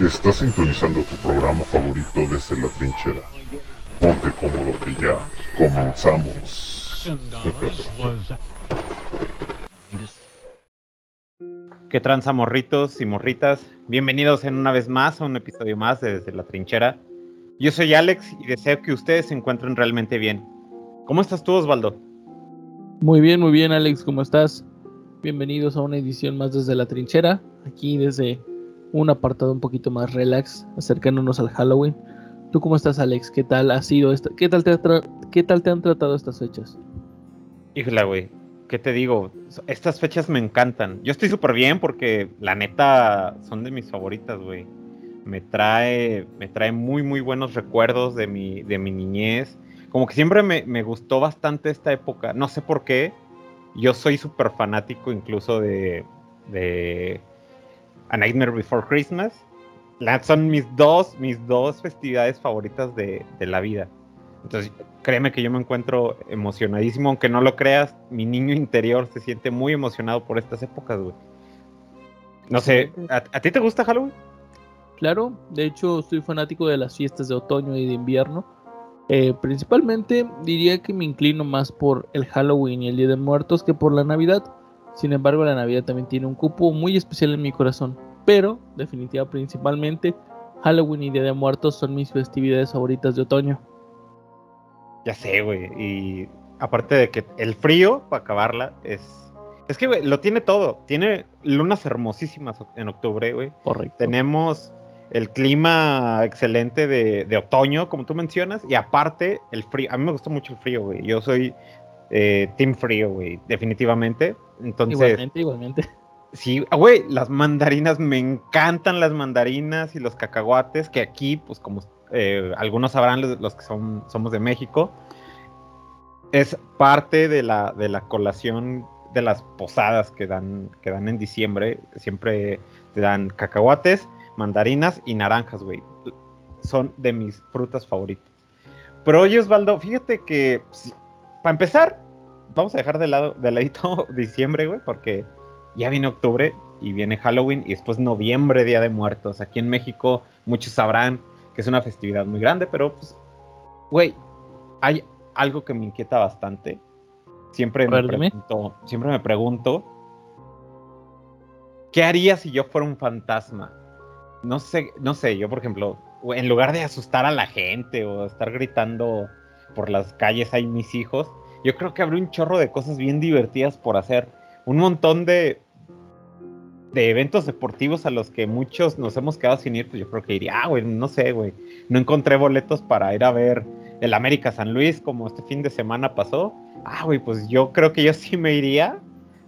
Estás sintonizando tu programa favorito desde la trinchera. Ponte cómodo que ya comenzamos. ¿Qué tranza morritos y morritas? Bienvenidos en una vez más a un episodio más de Desde la Trinchera. Yo soy Alex y deseo que ustedes se encuentren realmente bien. ¿Cómo estás tú, Osvaldo? Muy bien, muy bien, Alex, ¿cómo estás? Bienvenidos a una edición más desde la trinchera, aquí desde un apartado un poquito más relax, acercándonos al Halloween. ¿Tú cómo estás, Alex? ¿Qué tal ha sido esta, qué tal te, ha qué tal te han tratado estas fechas? Híjole, güey. ¿Qué te digo? Estas fechas me encantan. Yo estoy súper bien porque la neta son de mis favoritas, güey. Me trae, me trae muy, muy buenos recuerdos de mi, de mi niñez. Como que siempre me, me gustó bastante esta época. No sé por qué. Yo soy súper fanático incluso de, de A Nightmare Before Christmas. Son mis dos, mis dos festividades favoritas de, de la vida. Entonces, créeme que yo me encuentro emocionadísimo, aunque no lo creas, mi niño interior se siente muy emocionado por estas épocas, güey. No sé, ¿a, a ti te gusta Halloween? Claro, de hecho soy fanático de las fiestas de otoño y de invierno. Eh, principalmente diría que me inclino más por el Halloween y el Día de Muertos que por la Navidad. Sin embargo, la Navidad también tiene un cupo muy especial en mi corazón. Pero, definitivamente, principalmente, Halloween y Día de Muertos son mis festividades favoritas de otoño. Ya sé, güey. Y aparte de que el frío, para acabarla, es... Es que, güey, lo tiene todo. Tiene lunas hermosísimas en octubre, güey. Correcto. Tenemos el clima excelente de, de otoño, como tú mencionas, y aparte el frío. A mí me gusta mucho el frío, güey. Yo soy eh, team frío, güey, definitivamente. Entonces, Igualmente, igualmente. sí, ah, güey, las mandarinas, me encantan las mandarinas y los cacahuates, que aquí, pues como eh, algunos sabrán, los, los que son, somos de México, es parte de la, de la colación de las posadas que dan, que dan en diciembre. Siempre te dan cacahuates, mandarinas y naranjas, güey. Son de mis frutas favoritas. Pero oye, Osvaldo, fíjate que, pues, para empezar, vamos a dejar de lado, de ladito diciembre, güey, porque ya viene octubre y viene Halloween y después noviembre, Día de Muertos. Aquí en México muchos sabrán que es una festividad muy grande, pero pues, güey, hay algo que me inquieta bastante. Siempre pregunto, me pregunto, ¿qué haría si yo fuera un fantasma? No sé, no sé, yo por ejemplo, en lugar de asustar a la gente o estar gritando por las calles hay mis hijos, yo creo que habría un chorro de cosas bien divertidas por hacer. Un montón de, de eventos deportivos a los que muchos nos hemos quedado sin ir, pues yo creo que iría, ah, güey, no sé, güey. No encontré boletos para ir a ver el América San Luis como este fin de semana pasó. Ah, güey, pues yo creo que yo sí me iría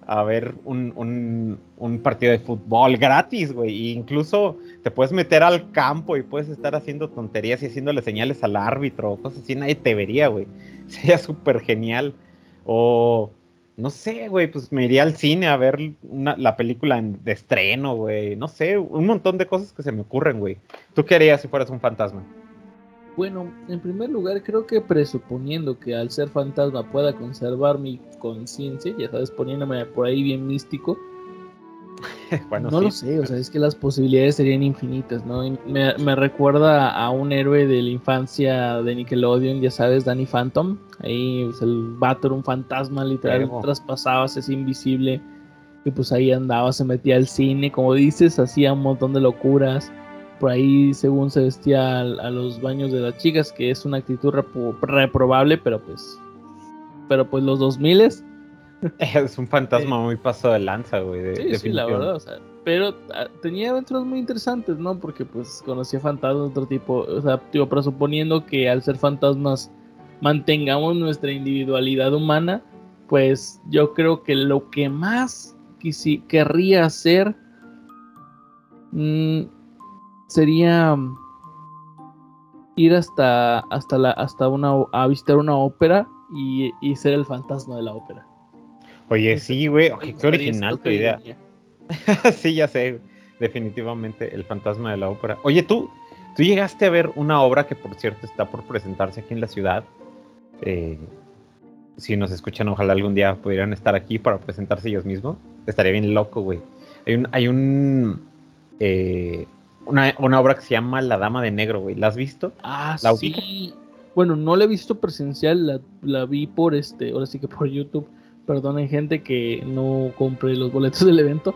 a ver un, un, un partido de fútbol gratis, güey. E incluso te puedes meter al campo y puedes estar haciendo tonterías y haciéndole señales al árbitro, cosas así, nadie te vería, güey. Sería súper genial. O, no sé, güey, pues me iría al cine a ver la película de estreno, güey. No sé, un montón de cosas que se me ocurren, güey. ¿Tú qué harías si fueras un fantasma? Bueno, en primer lugar, creo que presuponiendo que al ser fantasma pueda conservar mi conciencia, ya sabes, poniéndome por ahí bien místico, bueno, no sí. lo sé, o sea, es que las posibilidades serían infinitas, ¿no? Y Me, me recuerda a un héroe de la infancia de Nickelodeon, ya sabes, Danny Phantom. Ahí pues, el vato era un fantasma, literal, Huevo. traspasaba, se hacía invisible. Y pues ahí andaba, se metía al cine, como dices, hacía un montón de locuras. Por ahí, según se vestía a, los baños de las chicas, que es una actitud repro- reprobable, pero pues. Pero pues los 2000 s Es un fantasma muy paso de lanza, güey. de- Sí, sí, la verdad, o sea, pero ah, tenía aventuras muy interesantes, ¿no? Porque pues conocía fantasmas de otro tipo, o sea, digo, presuponiendo que al ser fantasmas mantengamos nuestra individualidad humana, pues yo creo que lo que más quisi- querría hacer mm, sería mm, ir hasta hasta la hasta una a visitar una ópera y, y ser el fantasma de la ópera. Oye, sí, güey. Qué Estaría- original tu idea. sí, ya sé. Definitivamente el fantasma de la ópera. Oye, tú, tú llegaste a ver una obra que, por cierto, está por presentarse aquí en la ciudad. Eh, si nos escuchan, ojalá algún día pudieran estar aquí para presentarse ellos mismos. Estaría bien loco, güey. Hay un, hay un, eh, una, una obra que se llama La Dama de Negro, güey. ¿La has visto? Ah, ¿La sí. Bueno, no la he visto presencial, la, la vi por este, ahora sí que por YouTube. Perdonen gente que no compre los boletos del evento,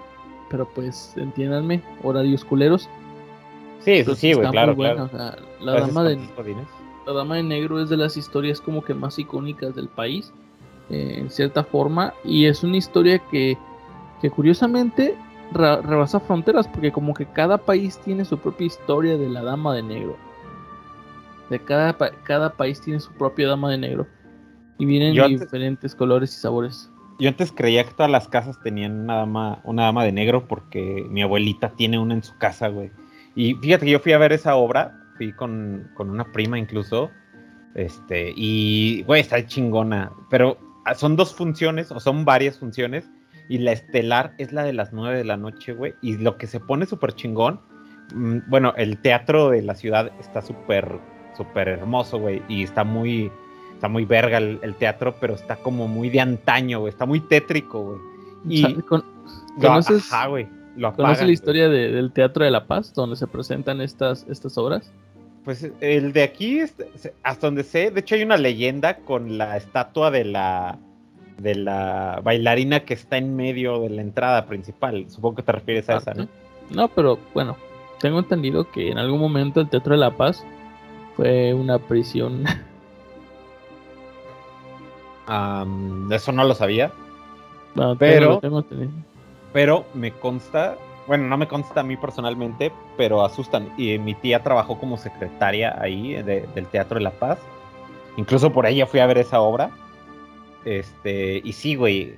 pero pues entiéndanme, horarios culeros. Sí, Pues sí, güey, claro, claro. o sea, la Gracias dama de. La Dama de Negro es de las historias como que más icónicas del país, eh, en cierta forma, y es una historia que, que curiosamente rebasa fronteras, porque como que cada país tiene su propia historia de la Dama de Negro. De cada, pa- cada país tiene su propia Dama de Negro. Y vienen antes- diferentes colores y sabores. Yo antes creía que todas las casas tenían una dama, una dama de negro porque mi abuelita tiene una en su casa, güey. Y fíjate que yo fui a ver esa obra, fui con, con una prima incluso, este, y, güey, está chingona. Pero ah, son dos funciones, o son varias funciones, y la estelar es la de las nueve de la noche, güey. Y lo que se pone súper chingón, mm, bueno, el teatro de la ciudad está súper, súper hermoso, güey, y está muy, está muy verga el, el teatro, pero está como muy de antaño, güey, está muy tétrico, güey. Y con- lo- ¿conoces- ajá, güey, lo ¿Conoces la historia de- del Teatro de la Paz, donde se presentan estas, estas obras? Pues el de aquí, hasta donde sé, de hecho hay una leyenda con la estatua de la de la bailarina que está en medio de la entrada principal. Supongo que te refieres a esa, ¿no? No, pero bueno, tengo entendido que en algún momento el Teatro de la Paz fue una prisión. Eso no lo sabía, Bueno, Pero- tengo- pero me consta, bueno, no me consta a mí personalmente, pero asustan. Y mi tía trabajó como secretaria ahí de- del Teatro de la Paz. Incluso por ella fui a ver esa obra. Este, y sí, güey.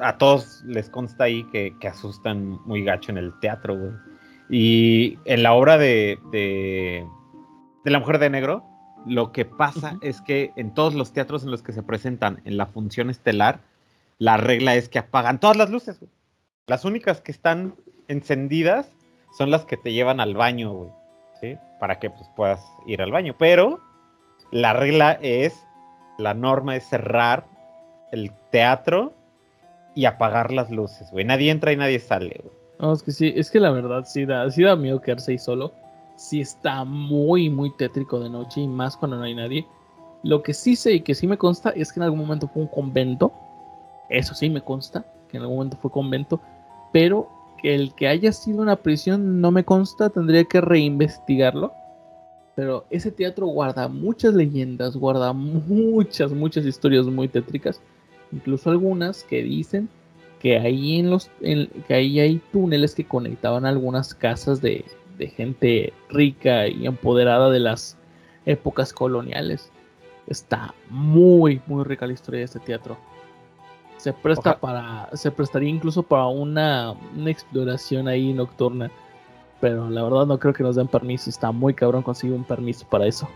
A todos les consta ahí que, que asustan muy gacho en el teatro, güey. Y en la obra de, de, de La Mujer de Negro, lo que pasa es que en todos los teatros en los que se presentan en la función estelar, la regla es que apagan todas las luces, güey. Las únicas que están encendidas son las que te llevan al baño, güey. ¿Sí? Para que pues, puedas ir al baño. Pero la regla es, la norma es cerrar el teatro y apagar las luces, güey. Nadie entra y nadie sale, güey. No, es que sí, es que la verdad sí da, sí da miedo quedarse ahí solo. Sí está muy, muy tétrico de noche y más cuando no hay nadie. Lo que sí sé y que sí me consta es que en algún momento fue un convento. Eso sí me consta, que en algún momento fue convento. Pero el que haya sido una prisión no me consta, tendría que reinvestigarlo. Pero ese teatro guarda muchas leyendas, guarda muchas, muchas historias muy tétricas. Incluso algunas que dicen que ahí en los en- que ahí hay túneles que conectaban algunas casas de, de gente rica y empoderada de las épocas coloniales. Está muy, muy rica la historia de este teatro. Se presta para. Se prestaría incluso para una, una exploración ahí nocturna. Pero la verdad no creo que nos den permiso. Está muy cabrón conseguir un permiso para eso.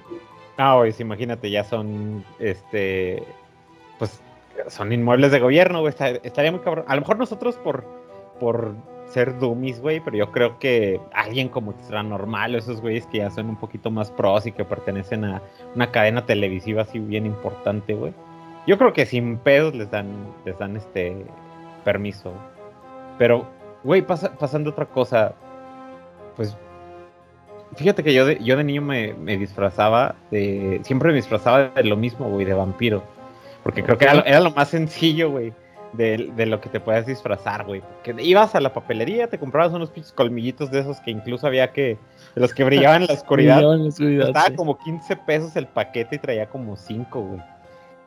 Ah, sí, imagínate, ya son, este, pues, son inmuebles de gobierno, güey, estaría muy cabrón. A lo mejor nosotros por, por ser dummies, güey, pero yo creo que alguien como extra normal, esos güeyes que ya son un poquito más pros y que pertenecen a una cadena televisiva así bien importante, güey. Yo creo que sin pedos les dan, les dan este permiso. Pero, güey, pasa- pasando otra cosa, pues Fíjate que yo de, yo de niño me, me disfrazaba de. Siempre me disfrazaba de lo mismo, güey, de vampiro. Porque creo que era lo, era lo más sencillo, güey, de, de lo que te puedas disfrazar, güey. Que ibas a la papelería, te comprabas unos pinches colmillitos de esos que incluso había que. de los que brillaban en la oscuridad. En la oscuridad, Costaba sí. como 15 pesos el paquete y traía como 5, güey.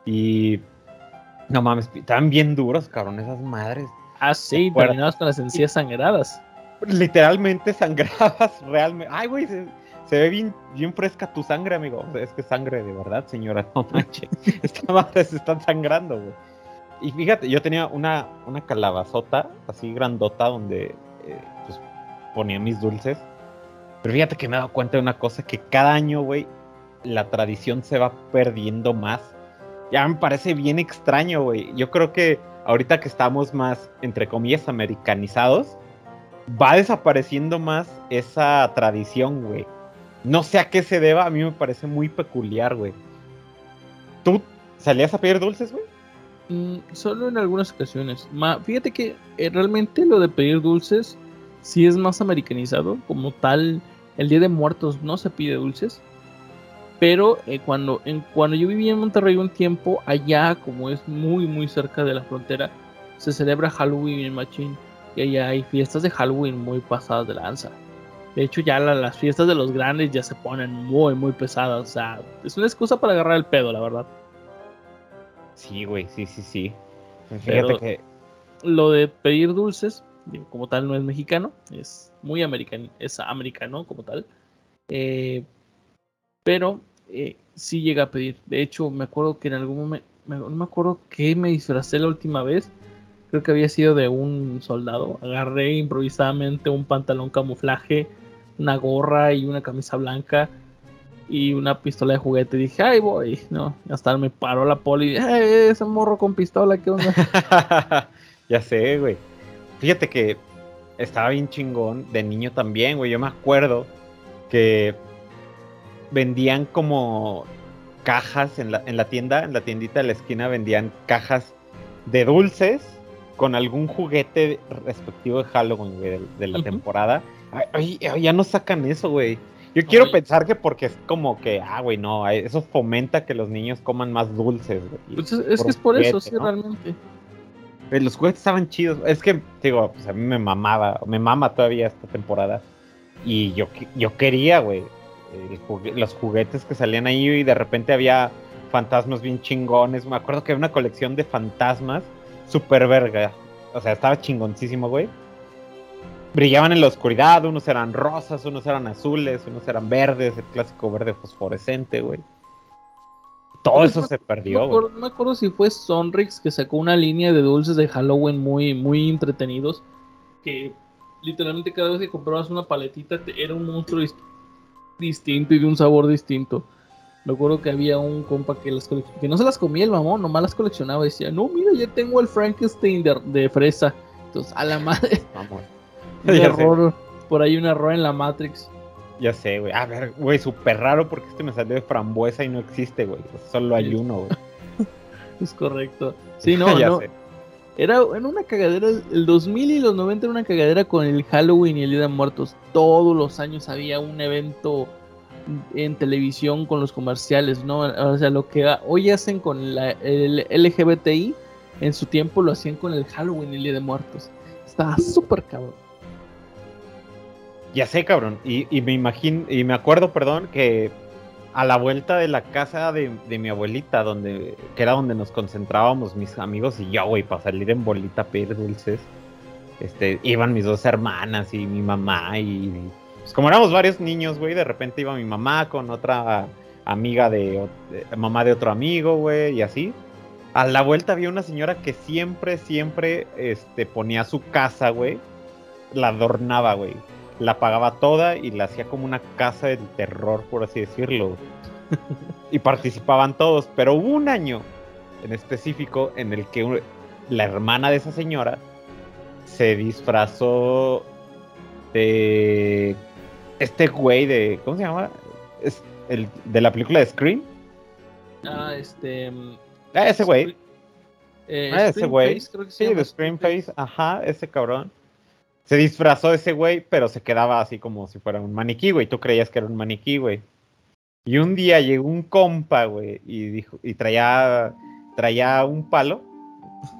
Y. No mames, estaban bien duros, cabrón, esas madres. Ah, sí, terminabas con las encías sangradas. Literalmente sangrabas realmente. Ay, güey, se, se ve bien, bien fresca tu sangre, amigo. O sea, es que sangre de verdad, señora. No manches. Esta madre se están sangrando, güey. Y fíjate, yo tenía una, una calabazota así grandota donde eh, pues, ponía mis dulces. Pero fíjate que me he dado cuenta de una cosa, que cada año, güey, la tradición se va perdiendo más. Ya me parece bien extraño, güey. Yo creo que ahorita que estamos más, entre comillas, americanizados, va desapareciendo más esa tradición, güey. No sé a qué se deba, a mí me parece muy peculiar, güey. ¿Tú salías a pedir dulces, güey? Mm, solo en algunas ocasiones. Ma- fíjate que eh, realmente lo de pedir dulces sí es más americanizado. Como tal, el Día de Muertos no se pide dulces. Pero eh, cuando, cuando yo vivía en Monterrey un tiempo, allá, como es muy, muy cerca de la frontera, se celebra Halloween en Machín. Y allá hay fiestas de Halloween muy pasadas de lanza. De hecho, ya las fiestas de los grandes ya se ponen muy, muy pesadas. O sea, es una excusa para agarrar el pedo, la verdad. Sí, güey, sí, sí, sí. Fíjate Pero- que. Lo de pedir dulces, como tal, no es mexicano, es muy americano, es americano como tal. Eh, pero eh, sí llega a pedir. De hecho, me acuerdo que en algún momento, no me acuerdo qué me disfracé la última vez. Creo que había sido de un soldado. Agarré improvisadamente un pantalón camuflaje, una gorra y una camisa blanca y una pistola de juguete. Dije, ay, voy. No, hasta me paró la poli. "Eh, ese morro con pistola, ¿qué onda? ya sé, güey. Fíjate que estaba bien chingón de niño también, güey. Yo me acuerdo que vendían como cajas en la, en la tienda, en la tiendita de la esquina vendían cajas de dulces con algún juguete respectivo de Halloween, güey, de, de la temporada. Ay, ya no sacan eso, güey. Yo quiero Ay. pensar que porque es como que, ah, güey, no, eso fomenta que los niños coman más dulces, güey. Pues es, es que es por eso, sí, ¿no? realmente. Los juguetes estaban chidos. Es que, digo, pues a mí me mamaba, me mama todavía esta temporada. Y yo, yo quería, güey, los juguetes que salían ahí y de repente había fantasmas bien chingones. Me acuerdo que había una colección de fantasmas super verga. O sea, estaba chingoncísimo, güey. Brillaban en la oscuridad, unos eran rosas, unos eran azules, unos eran verdes, el clásico verde fosforescente, güey. Todo eso no- se No perdió, me, güey. acuerdo, no me acuerdo si fue Sonrix que sacó una línea de dulces de Halloween muy, muy entretenidos. Que literalmente cada vez que comprabas una paletita te- era un monstruo dis- distinto y de un sabor distinto. Me acuerdo que había un compa que las que no se las comía el mamón, nomás las coleccionaba y decía, no, mira, ya tengo el Frankenstein de, de fresa. Entonces, a la madre, Vamos. un Ya sé. error, por ahí un error en la Matrix. Ya sé, güey. A ver, güey, súper raro porque este me salió de frambuesa y no existe, güey. Solo hay Sí. uno, güey. Es correcto. Sí, no, ya no. sé. Era en una cagadera, el 2000 y los 90 era una cagadera con el Halloween y el Día de Muertos. Todos los años había un evento en televisión con los comerciales, ¿no? O sea, lo que hoy hacen con el LGBTI, en su tiempo lo hacían con el Halloween y el Día de Muertos. Estaba súper cabrón. Ya sé, cabrón. Y, me imagino, y me acuerdo, perdón, que a la vuelta de la casa de, de mi abuelita, donde, que era donde nos concentrábamos mis amigos y yo, güey, para salir en bolita a pedir dulces, este, iban mis dos hermanas y mi mamá y pues como éramos varios niños, güey, de repente iba mi mamá con otra amiga de, de- mamá de otro amigo, güey, y así. A la vuelta había una señora que siempre, siempre, este, ponía su casa, güey, la adornaba, güey la pagaba toda y la hacía como una casa del terror, por así decirlo. y participaban todos, pero hubo un año en específico en el que la hermana de esa señora se disfrazó de este güey de ¿cómo se llama? Es el de la película de Scream. Ah, este. mm, Ah, ese güey. eh, Ah, ese güey. Sí, llama de Scream Face, ajá, ese cabrón. Se disfrazó ese güey, pero se quedaba así como si fuera un maniquí, güey. Tú creías que era un maniquí, güey. Y un día llegó un compa, güey, y dijo, y traía, traía un palo,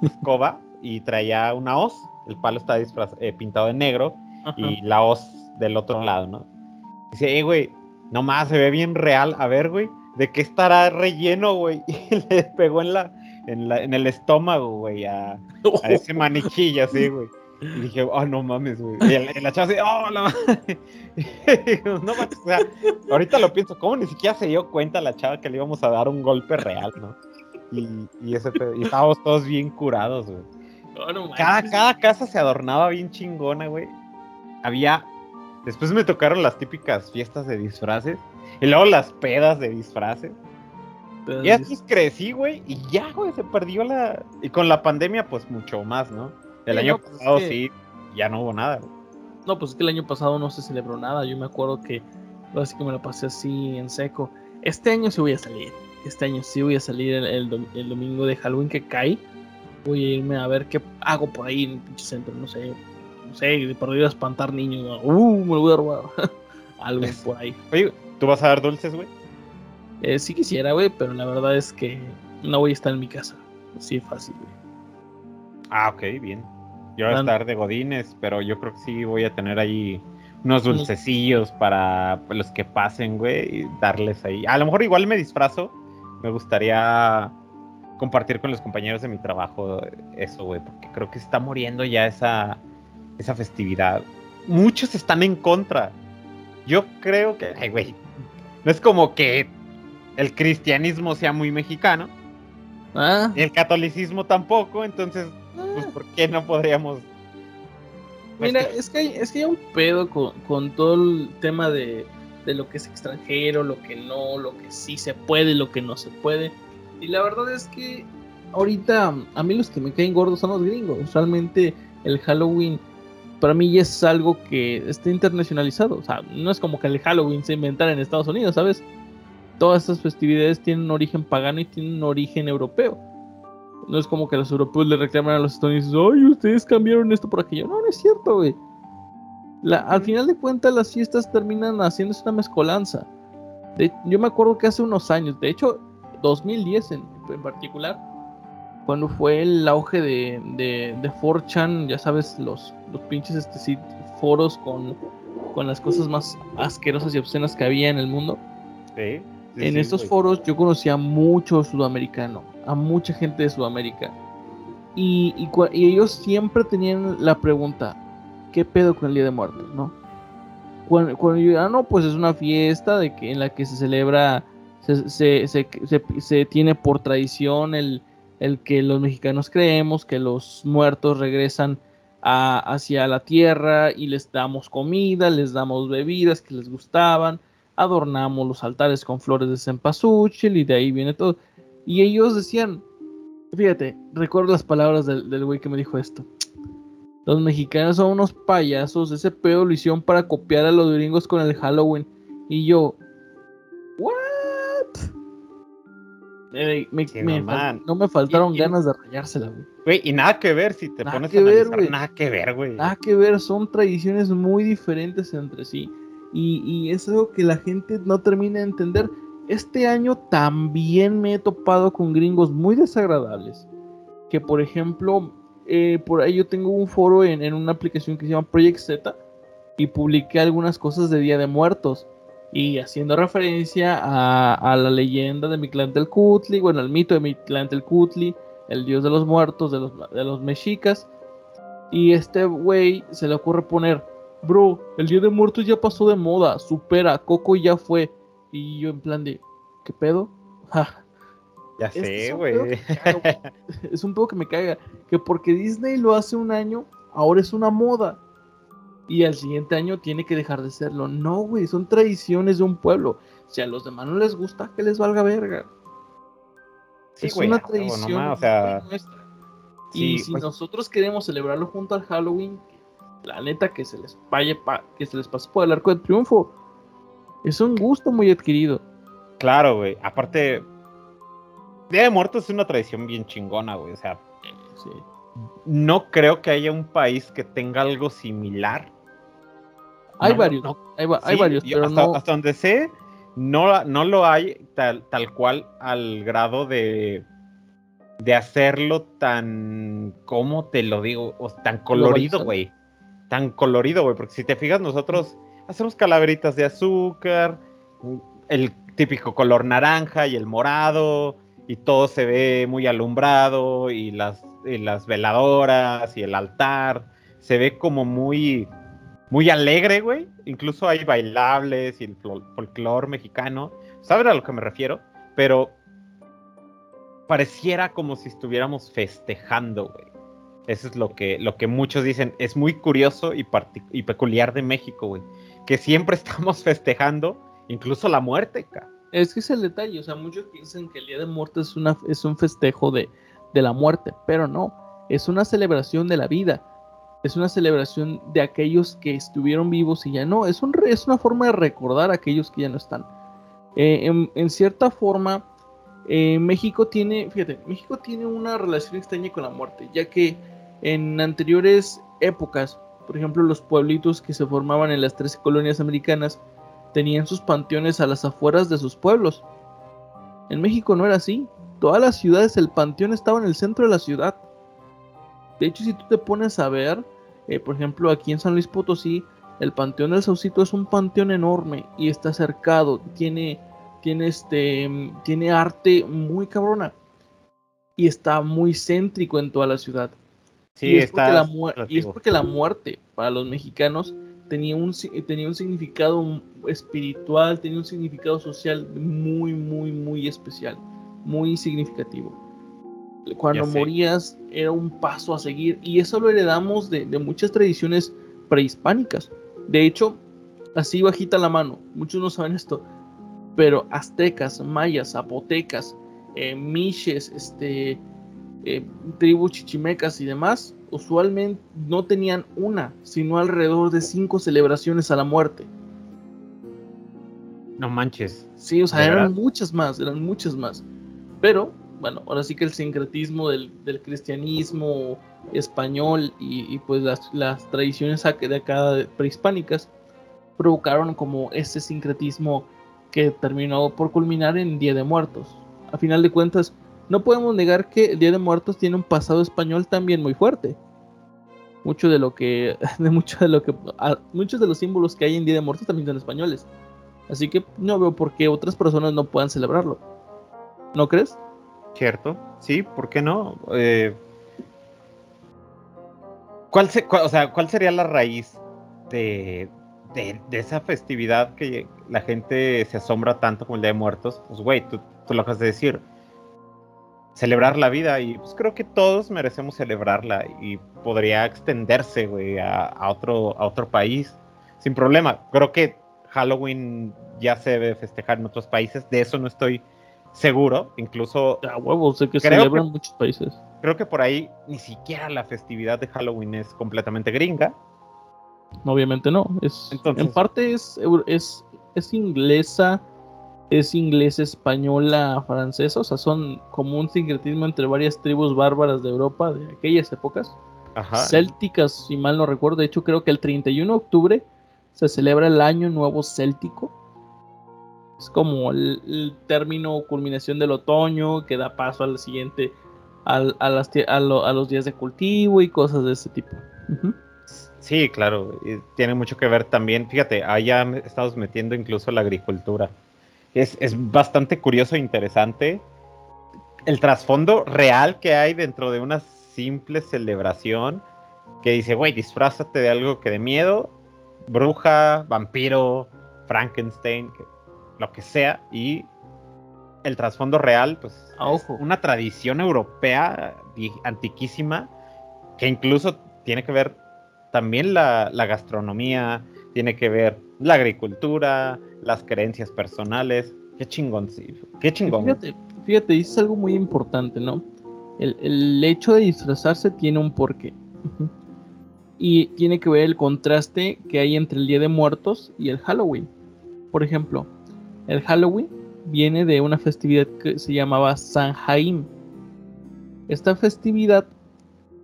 escoba, y traía una hoz. El palo está disfraz- eh, pintado de negro Ajá. y la hoz del otro lado, ¿no? Dice, eh, güey, nomás se ve bien real. A ver, güey, ¿de qué estará relleno, güey? Y le pegó en la, en la, en el estómago, güey, a, a ese maniquí, así, güey. Y dije, oh, no mames, güey. Y la, chava así, oh, la madre. no mames, o sea, ahorita lo pienso, ¿cómo ni siquiera se dio cuenta la chava que le íbamos a dar un golpe real, no? Y, y, ese, pedo- y estábamos todos bien curados, güey. Oh, no Cada, cada casa se adornaba bien chingona, güey. Había. Después me tocaron las típicas fiestas de disfraces. Y luego las pedas de disfraces. Y así crecí, güey. Y ya, güey, se perdió la. Y con la pandemia, pues mucho más, ¿no? El Sí, año no, pues, es pasado que- sí, ya no hubo nada, güey. No, pues es que el año pasado no se celebró nada. Yo me acuerdo que así que me lo pasé así en seco. Este año sí voy a salir. Este año sí voy a salir el, el dom- el domingo de Halloween que cae. Voy a irme a ver qué hago por ahí en el pinche centro. No sé. Sé, de perdido a espantar niños, ¿no? uh, me lo voy a robar. Algo por ahí. Oye, ¿tú vas a dar dulces, güey? Eh, sí quisiera, güey, pero la verdad es que no voy a estar en mi casa. Así fácil, güey. Ah, ok, bien. Yo voy a estar de godines, pero yo creo que sí voy a tener ahí unos dulcecillos para los que pasen, güey, y darles ahí. A lo mejor igual me disfrazo. Me gustaría compartir con los compañeros de mi trabajo eso, güey, porque creo que está muriendo ya esa, esa festividad. Muchos están en contra. Yo creo que, ay, güey, no es como que el cristianismo sea muy mexicano. Ah. El catolicismo tampoco, entonces, pues, Ah. ¿por qué no podríamos? Mira, Este- es que hay, es que hay un pedo con, con todo el tema de, de lo que es extranjero, lo que no, lo que sí se puede, lo que no se puede. Y la verdad es que ahorita a mí los que me caen gordos son los gringos. Realmente el Halloween para mí ya es algo que está internacionalizado. O sea, no es como que el Halloween se inventara en Estados Unidos, ¿sabes? Todas estas festividades tienen un origen pagano y tienen un origen europeo. No es como que los europeos le reclaman a los estadounidenses, ay, ustedes cambiaron esto por aquello. No, no es cierto, güey. Al final de cuentas, las fiestas terminan haciéndose una mezcolanza. Yo me acuerdo que hace unos años, de hecho, 2010 en, en particular, cuando fue el auge de, de, de 4chan, ya sabes, los, los pinches este, sí, foros con, con las cosas más asquerosas y obscenas que había en el mundo Sí, sí, en estos foros yo conocí a mucho sudamericano, a mucha gente de Sudamérica. Y, y ellos siempre tenían la pregunta, ¿qué pedo con el Día de Muertos? ¿No? Cuando, cuando yo, ah, no, pues es una fiesta de que, en la que se celebra, se, se- se- se tiene por tradición el, el que los mexicanos creemos que los muertos regresan hacia la tierra y les damos comida, les damos bebidas que les gustaban adornamos los altares con flores de cempasúchil y de ahí viene todo. Y ellos decían, fíjate, recuerdo las palabras del, del güey que me dijo esto. Los mexicanos son unos payasos, ese pedo lo hicieron para copiar a los gringos con el Halloween. Y yo, Eh, me- Sí, me no, fal- man. no me faltaron Y- y- ganas de rayársela, güey. Güey, y nada que ver, si te Nada pones que a ver, analizar, güey. nada que ver, güey. Nada que ver, son tradiciones muy diferentes entre sí. Y, y es algo que la gente no termina de entender. Este año también me he topado con gringos muy desagradables. Que por ejemplo, eh, por ahí yo tengo un foro en, en una aplicación que se llama Project Z y publiqué algunas cosas de Día de Muertos. Y haciendo referencia a, a la leyenda de Mictlantecuhtli, bueno, al mito de Mictlantecuhtli, el dios de los muertos, de los, de los mexicas. Y este güey se le ocurre poner, bro, el Día de Muertos ya pasó de moda, supera, Coco ya fue. Y yo en plan de, ¿qué pedo? Ja, ya este sé, güey. es un pedo que me caga. Que porque Disney lo hace un año, ahora es una moda. Y al siguiente año tiene que dejar de serlo. No, güey, son tradiciones de un pueblo. Si a los demás no les gusta, que les valga verga. Sí, es güey, una tradición nomás, o sea, muy nuestra. sí, y si pues- nosotros queremos celebrarlo junto al Halloween, la neta que se les vaya pa- que se les pase por el arco del triunfo. Es un gusto muy adquirido. Claro, güey. Aparte, Día de Muertos es una tradición bien chingona, güey. O sea, Sí. no creo que haya un país que tenga algo similar. Hay No, varios, no, hay, va- hay Sí, varios, pero hasta, no. hasta donde sé, no, no lo hay tal, tal cual al grado de, de hacerlo tan, ¿cómo te lo digo? O tan colorido, güey. Tan colorido, güey. Porque si te fijas, nosotros hacemos calaveritas de azúcar, el típico color naranja y el morado, y todo se ve muy alumbrado, y las, y las veladoras y el altar. Se ve como muy muy alegre, güey. Incluso hay bailables y el fol- folclore mexicano. ¿Saben a lo que me refiero? Pero pareciera como si estuviéramos festejando, güey. Eso es lo que, lo que muchos dicen. Es muy curioso y, peculiar de México, güey. Que siempre estamos festejando, incluso la muerte, ca. Es que es el detalle, o sea, muchos piensan que el Día de Muertos es, una, es un festejo de, de la muerte, pero no, es una celebración de la vida, es una celebración de aquellos que estuvieron vivos y ya no, es, un, es una forma de recordar a aquellos que ya no están. Eh, en, cierta forma, eh, México tiene, fíjate, México tiene una relación extraña con la muerte, ya que en anteriores épocas, Por ejemplo, los pueblitos que se formaban en las 13 colonias americanas tenían sus panteones a las afueras de sus pueblos. En México no era así. Todas las ciudades, el panteón estaba en el centro de la ciudad. De hecho, si tú te pones a ver, eh, por ejemplo, aquí en San Luis Potosí, el Panteón del Saucito es un panteón enorme y está cercado. Tiene, tiene, este, tiene arte muy cabrona. Y está muy céntrico en toda la ciudad. Sí, y, es está. porque la y es porque la muerte para los mexicanos tenía un, tenía un significado espiritual, tenía un significado social muy, muy, muy especial, muy significativo. Cuando morías era un paso a seguir y eso lo heredamos de, de muchas tradiciones prehispánicas. De hecho, así bajita la mano, muchos no saben esto, pero aztecas, mayas, zapotecas, eh, miches, este, eh, tribus chichimecas y demás, usualmente no tenían una, sino alrededor de cinco celebraciones a la muerte. No manches. Sí, o sea, eran muchas más, eran muchas más. Pero, bueno, ahora sí que el sincretismo del, cristianismo español y, pues las, tradiciones de acá prehispánicas provocaron como ese sincretismo que terminó por culminar en Día de Muertos. A final de cuentas, no podemos negar que el Día de Muertos tiene un pasado español también muy fuerte. Mucho de lo que, de mucho de lo que, muchos de los símbolos que hay en Día de Muertos también son españoles. Así que no veo por qué otras personas no puedan celebrarlo. ¿No crees? Cierto, sí, ¿por qué no? Eh, ¿cuál, se, o sea, ¿Cuál sería la raíz de, de, de, esa festividad que la gente se asombra tanto como el Día de Muertos? Pues, güey, tú, lo acabas de decir celebrar la vida y pues creo que todos merecemos celebrarla y podría extenderse, güey, a, otro, a otro país sin problema. Creo que Halloween ya se debe festejar en otros países, de eso no estoy seguro, incluso... A huevo, sé que celebran en muchos países. Creo que por ahí ni siquiera la festividad de Halloween es completamente gringa. Obviamente no, es, Entonces, en parte es, es, es inglesa, es inglesa, española, francesa, o sea, son como un sincretismo entre varias tribus bárbaras de Europa de aquellas épocas. Ajá. Célticas, si mal no recuerdo, de hecho creo que el 31 de octubre se celebra el Año Nuevo Céltico. Es como el, término culminación del otoño que da paso al siguiente, al, a, los días de cultivo y cosas de ese tipo. Sí, claro, tiene mucho que ver también, fíjate, allá estamos metiendo incluso la agricultura. Es, es, bastante curioso e interesante el trasfondo real que hay dentro de una simple celebración que dice, güey, disfrázate de algo que de miedo, bruja, vampiro, Frankenstein, lo que sea, y el trasfondo real, pues, Ojo. Es una tradición europea antiquísima que incluso tiene que ver también la, la gastronomía, tiene que ver la agricultura, las creencias personales. Qué chingón, sí. Qué chingón. Fíjate, fíjate, dices algo muy importante, ¿no? El, el, hecho de disfrazarse tiene un porqué. Y tiene que ver el contraste que hay entre el Día de Muertos y el Halloween. Por ejemplo, el Halloween viene de una festividad que se llamaba San Jaim. Esta festividad,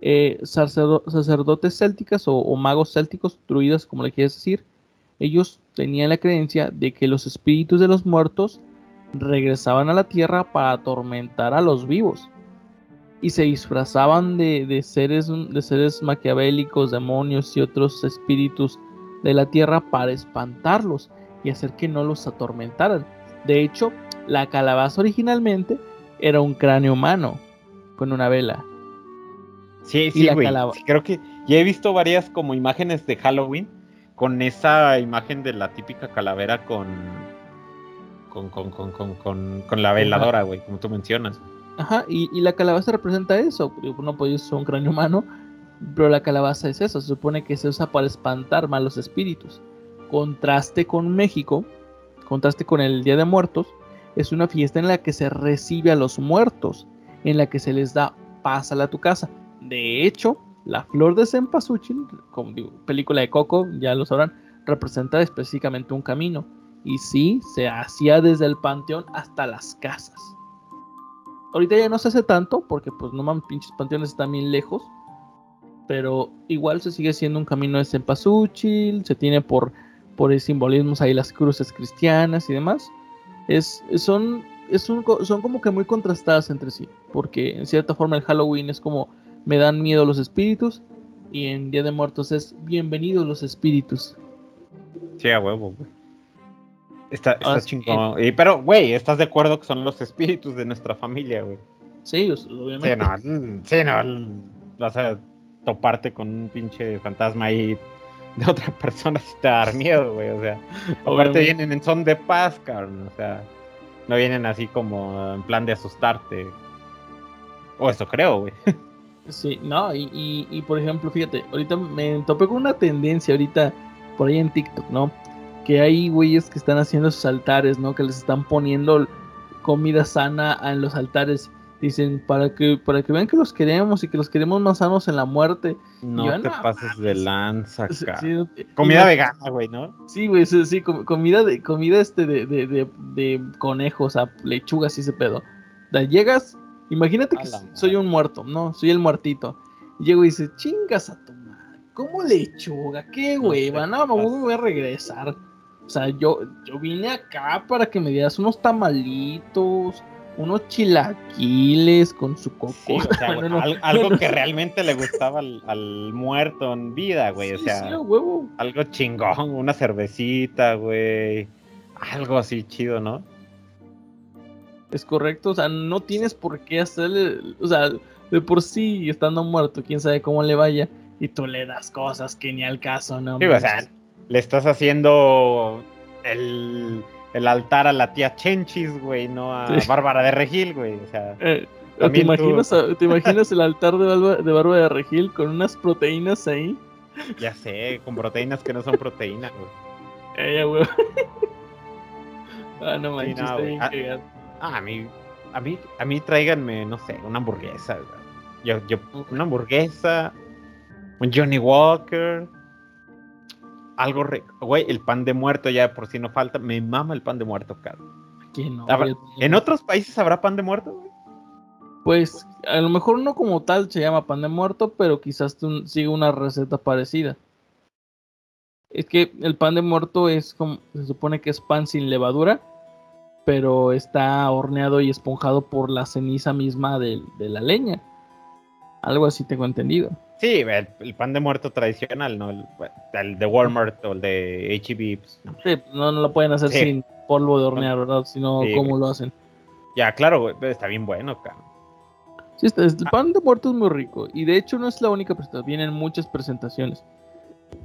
eh, sacerdotes célticas o, magos célticos, druidas, como le quieres decir, ellos tenían la creencia de que los espíritus de los muertos regresaban a la tierra para atormentar a los vivos y se disfrazaban de, seres, de seres maquiavélicos, demonios y otros espíritus de la tierra para espantarlos y hacer que no los atormentaran. De hecho, la calabaza originalmente era un cráneo humano con una vela. Sí, sí, güey. Creo que ya he visto varias como imágenes de Halloween con esa imagen de la típica calavera con con, con, con, con, con, la veladora, güey, como tú mencionas. Ajá, y, y, la calabaza representa eso. No puede ser un cráneo humano, pero la calabaza es eso. Se supone que se usa para espantar malos espíritus. Contraste con México, contraste con el Día de Muertos, es una fiesta en la que se recibe a los muertos, en la que se les da paz a tu casa. De hecho, la flor de cempasúchil, como digo, película de Coco, ya lo sabrán, representa específicamente un camino. Y sí, se hacía desde el panteón hasta las casas. Ahorita ya no se hace tanto, porque pues no mames, pinches panteones están bien lejos. Pero igual se sigue siendo un camino de cempasúchil, se tiene por, por simbolismos ahí las cruces cristianas y demás. Es, son, es un, son como que muy contrastadas entre sí, porque en cierta forma el Halloween es como me dan miedo los espíritus y en Día de Muertos es bienvenidos los espíritus. Sí, a huevo, güey. Está, está chingón. Pero, güey, ¿estás de acuerdo que son los espíritus de nuestra familia, güey? Sí, obviamente. Sí, no, sí, no, vas a toparte con un pinche fantasma ahí de otra persona si te da miedo, güey. O sea, aparte vienen en son de paz, cabrón. O sea, no vienen así como en plan de asustarte. O eso creo, güey. Sí, no, y, y, y, por ejemplo, fíjate, ahorita me topé con una tendencia ahorita por ahí en TikTok, ¿no? Que hay güeyes que están haciendo sus altares, ¿no? Que les están poniendo comida sana en los altares. Dicen, para que, para que vean que los queremos y que los queremos más sanos en la muerte. No te pases de lanza, cara. comida vegana, güey, ¿no? Sí, güey, sí, comida de, comida este de, de, de, de conejos, a lechugas y ese pedo. Llegas, imagínate que soy un muerto, ¿no? Soy el muertito. llego y dice, chingas a tu madre, ¿cómo lechuga? ¿Qué hueva? No, me voy a regresar. O sea, yo, yo vine acá para que me dieras unos tamalitos, unos chilaquiles con su coco. algo que realmente le gustaba al, muerto en vida, güey. o sea, algo chingón, una cervecita, güey. Algo así chido, ¿no? Es correcto, o sea, no tienes por qué hacerle, o sea, de por sí estando muerto, quién sabe cómo le vaya, y tú le das cosas que ni al caso, ¿no? Sí, o sea, le estás haciendo el el altar a la tía Chenchis, güey, no a Bárbara de Regil, güey. O sea, eh, ¿te, imaginas, ¿te imaginas el altar de, de Bárbara de Regil con unas proteínas ahí? Ya sé, con proteínas que no son proteínas, güey. Ella, güey. ah, no manches, ah, ah, a mí, a mí, a mí tráiganme, no sé, una hamburguesa, güey. Yo, yo, una hamburguesa, un Johnny Walker, algo güey, el pan de muerto ya por si no falta, me mama el pan de muerto, cabrón. no, ¿En otros países habrá pan de muerto, güey? Pues a lo mejor no como tal se llama pan de muerto, pero quizás sigue una receta parecida. Es que el pan de muerto es como, se supone que es pan sin levadura, pero está horneado y esponjado por la ceniza misma de la leña. Algo así tengo entendido. Sí, el, pan de muerto tradicional, ¿no? El, de Walmart o el de HEB. Pues, no. Sí, no, lo pueden hacer sin polvo de hornear, ¿verdad? Sino cómo lo hacen. Ya, claro, güey, está bien bueno, cara. Sí, el ah. pan de muerto es muy rico. Y de hecho no es la única presentación, vienen muchas presentaciones.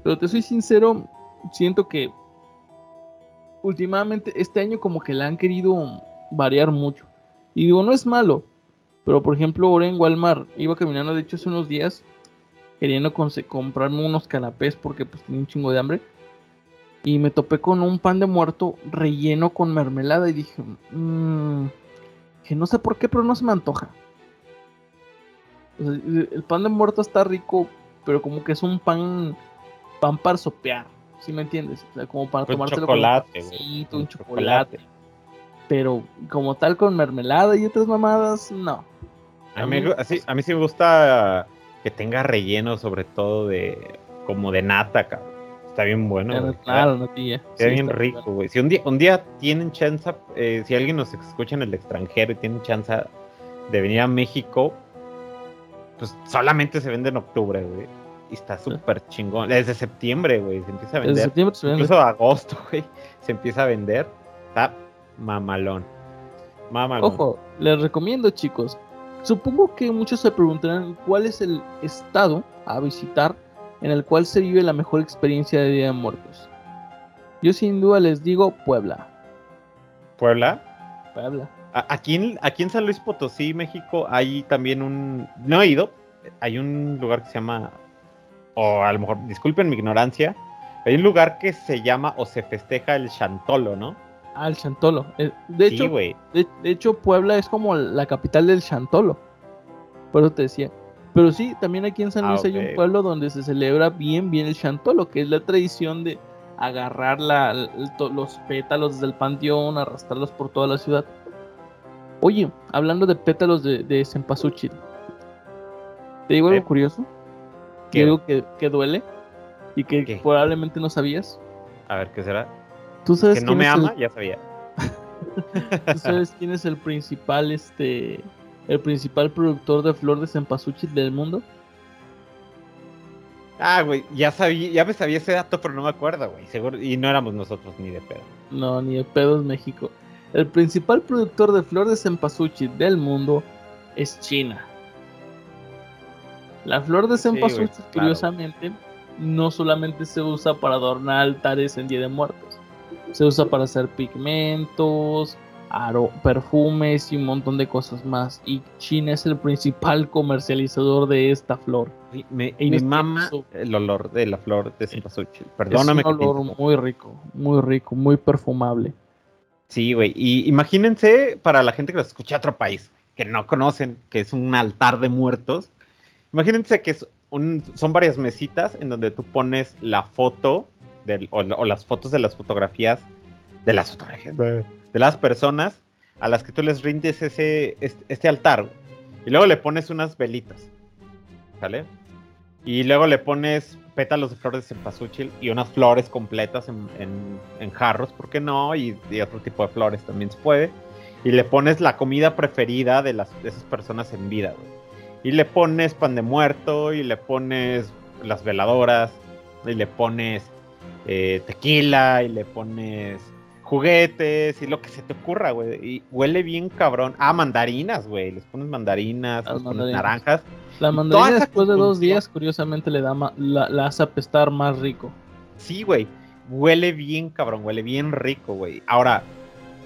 Pero te soy sincero, siento que últimamente este año como que la han querido variar mucho. Y digo, no es malo. Pero por ejemplo, ahora en Walmart iba caminando, de hecho hace unos días, queriendo comprarme unos canapés porque pues tenía un chingo de hambre. Y me topé con un pan de muerto relleno con mermelada y dije, mmm, que no sé por qué, pero no se me antoja. el pan de muerto está rico, pero como que es un pan, pan para sopear, ¿sí me entiendes? O sea, como para tomárselo chocolate, un, chocolate. Pero como tal con mermelada y otras mamadas, no. A mí, a mí sí me gusta que tenga relleno sobre todo de como de nata, cabrón. Está bien bueno. Claro, claro natilla. Está bien rico, güey. Si un día, un día tienen chance, eh, si alguien nos escucha en el extranjero y tienen chance de venir a México, pues solamente se vende en octubre, güey. Y está súper chingón. Desde septiembre, güey, se empieza a vender. Desde septiembre se vende. Incluso agosto, güey, se empieza a vender. Está mamalón. Mamalón. Ojo, les recomiendo, chicos, Supongo que muchos se preguntarán cuál es el estado a visitar en el cual se vive la mejor experiencia de Día de Muertos. Yo sin duda les digo Puebla. ¿Puebla? Puebla. Aquí en, aquí en San Luis Potosí, México, hay también un... No he ido, hay un lugar que se llama... O a lo mejor, disculpen mi ignorancia, hay un lugar que se llama o se festeja el Chantolo, ¿no? Ah, el Chantolo. Eh, de, hecho, de, hecho, Puebla es como la capital del Chantolo. Por eso te decía. Pero sí, también aquí en San Luis ah, hay un pueblo donde se celebra bien, bien el Chantolo, que es la tradición de agarrar los pétalos del panteón, arrastrarlos por toda la ciudad. Oye, hablando de pétalos de, de Cempasúchil, ¿te digo algo curioso? Y algo que, que duele y que ¿Qué? probablemente no sabías. A ver, ¿qué será? ¿Tú sabes Que no me es el- ama, ya sabía. ¿Tú sabes quién es el principal, este, el principal productor de flor de cempasúchil del mundo? Ah, güey, ya sabía, ya me sabía ese dato, pero no me acuerdo, güey. Seguro, y no éramos nosotros ni de pedo. No, ni de pedos México. El principal productor de flor de cempasúchil del mundo es China. La flor de cempasúchil, curiosamente, no solamente se usa para adornar altares en Día de Muertos. Se usa para hacer pigmentos, aro- perfumes y un montón de cosas más. Y China es el principal comercializador de esta flor. Sí, Me, Y me mama el olor de la flor de cempasúchil. Perdóname. es un olor muy rico, muy rico, muy perfumable. Sí, güey. Y imagínense para la gente que lo escucha a otro país, que no conocen, que es un altar de muertos. Imagínense que es un- son varias mesitas en donde tú pones la foto o, o las fotos de las fotografías de las fotografías de, de las personas a las que tú les rindes ese este, este altar. Y luego le pones unas velitas. ¿Sale? Y luego le pones pétalos de flores de cempasúchil y unas flores completas en, en- en jarros, ¿por qué no? Y, y otro tipo de flores también se puede. Y le pones la comida preferida de, las, de esas personas en vida, güey. Y le pones pan de muerto, y le pones las veladoras, y le pones eh, tequila, y le pones juguetes, y lo que se te ocurra, güey. Y huele bien cabrón. Ah, mandarinas, güey. Les pones mandarinas, Las les pones mandarinas. naranjas. La mandarina después de dos días, curiosamente, le da ma- la, la hace apestar más rico. Sí, güey. Huele bien, cabrón. Huele bien rico, güey. Ahora,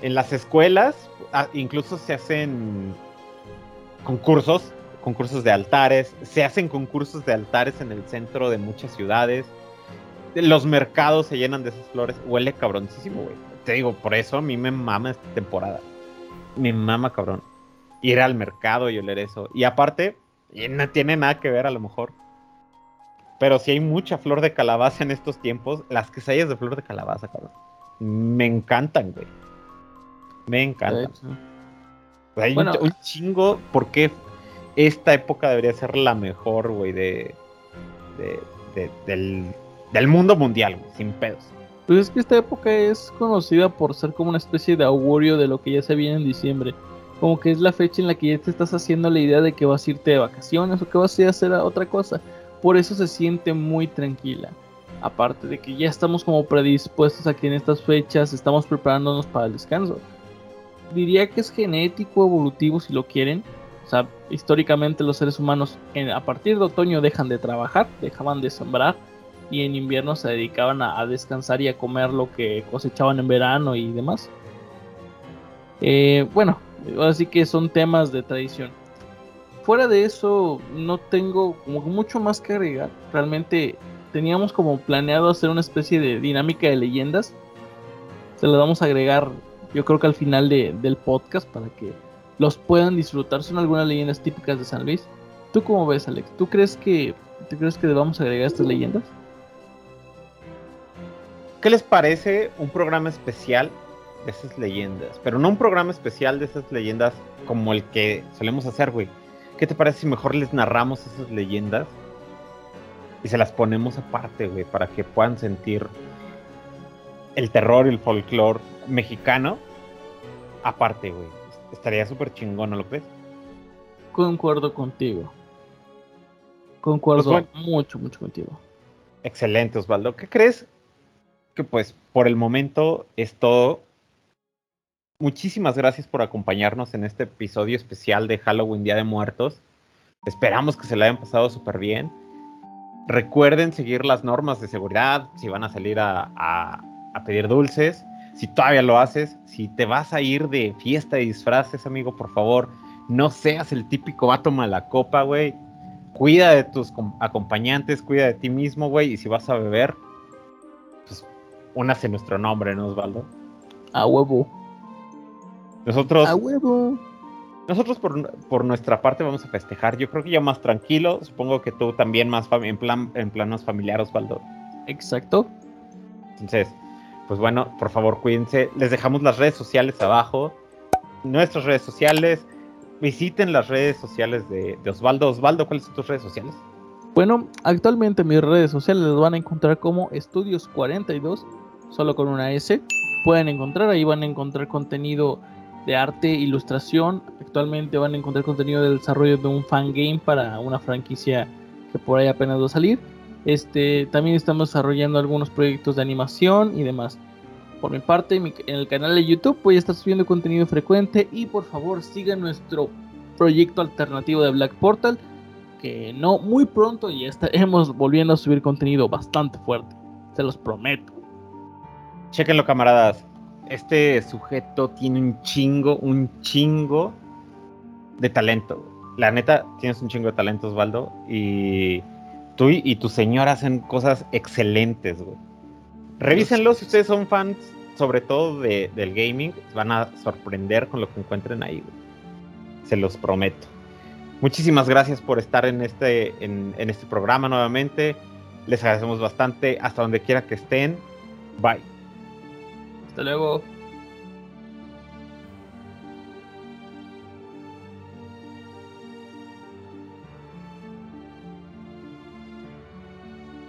en las escuelas, ah, incluso se hacen concursos, concursos de altares. Se hacen concursos de altares en el centro de muchas ciudades. Los mercados se llenan de esas flores. Huele cabroncísimo, güey. Te digo, por eso a mí me mama esta temporada. Me mama, cabrón. Ir al mercado y oler eso. Y aparte, y no tiene nada que ver a lo mejor. Pero si hay mucha flor de calabaza en estos tiempos, las quesadillas de flor de calabaza, cabrón. Me encantan, güey. Me encantan. Hay Bueno. un, un chingo porque esta época debería ser la mejor, güey, de, de- de- del, del mundo mundial, sin pedos. Pues es que esta época es conocida por ser como una especie de augurio de lo que ya se viene en diciembre. Como que es la fecha en la que ya te estás haciendo la idea de que vas a irte de vacaciones o que vas a ir a hacer otra cosa. Por eso se siente muy tranquila. Aparte de que ya estamos como predispuestos a que en estas fechas estamos preparándonos para el descanso. Diría que es genético, evolutivo si lo quieren. O sea, históricamente los seres humanos en- a partir de otoño dejan de trabajar, dejaban de sembrar y en invierno se dedicaban a, descansar y a comer lo que cosechaban en verano y demás. Eh, bueno, así que son temas de tradición. Fuera de eso, no tengo mucho más que agregar. Realmente teníamos como planeado hacer una especie de dinámica de leyendas. Se las vamos a agregar, yo creo que al final de- del podcast para que los puedan disfrutar. Son algunas leyendas típicas de San Luis. ¿Tú cómo ves, Alex? ¿Tú crees que, ¿tú crees que debamos agregar estas leyendas? ¿Qué les parece un programa especial de esas leyendas? Pero no un programa especial de esas leyendas como el que solemos hacer, güey. ¿Qué te parece si mejor les narramos esas leyendas y se las ponemos aparte, güey, para que puedan sentir el terror y el folclore mexicano aparte, güey? Estaría súper chingón, ¿no lo crees? Concuerdo contigo. Concuerdo Pues mucho, mucho contigo. Excelente, Osvaldo. ¿Qué crees? Que pues por el momento es todo. Muchísimas gracias por acompañarnos en este episodio especial de Halloween Día de Muertos. Esperamos que se la hayan pasado súper bien. Recuerden seguir las normas de seguridad si van a salir a, a- pedir dulces. Si todavía lo haces, si te vas a ir de fiesta y disfraces, amigo, por favor, no seas el típico vato malacopa, güey. Cuida de tus com- acompañantes, cuida de ti mismo, güey. Y si vas a beber, pues únase nuestro nombre, ¿no, Osvaldo? A huevo. Nosotros, A huevo. nosotros por, por nuestra parte vamos a festejar. Yo creo que ya más tranquilo. Supongo que tú también más en plan, en plan más familiar, Osvaldo. Exacto. Entonces, pues bueno, por favor, cuídense. Les dejamos las redes sociales abajo. Nuestras redes sociales. Visiten las redes sociales de, de Osvaldo. Osvaldo, ¿cuáles son tus redes sociales? Bueno, actualmente mis redes sociales las van a encontrar como Estudios42, solo con una S. Pueden encontrar, ahí van a encontrar contenido de arte, ilustración. Actualmente van a encontrar contenido de desarrollo de un fan game para una franquicia que por ahí apenas va a salir. Este, también estamos desarrollando algunos proyectos de animación y demás. Por mi parte, en el canal de YouTube voy a estar subiendo contenido frecuente y por favor sigan nuestro proyecto alternativo de Black Portal que no muy pronto ya estaremos volviendo a subir contenido bastante fuerte. Se los prometo. Chequenlo, camaradas. Este sujeto tiene un chingo, un chingo de talento. La neta, tienes un chingo de talento, Osvaldo. Y tú y, tu señora hacen cosas excelentes, güey. Revísenlo si ustedes son fans, sobre todo de, del gaming. Van a sorprender con lo que encuentren ahí, Se los prometo. Muchísimas gracias por estar en este, en, este programa nuevamente. Les agradecemos bastante hasta donde quiera que estén. Bye. Hasta luego.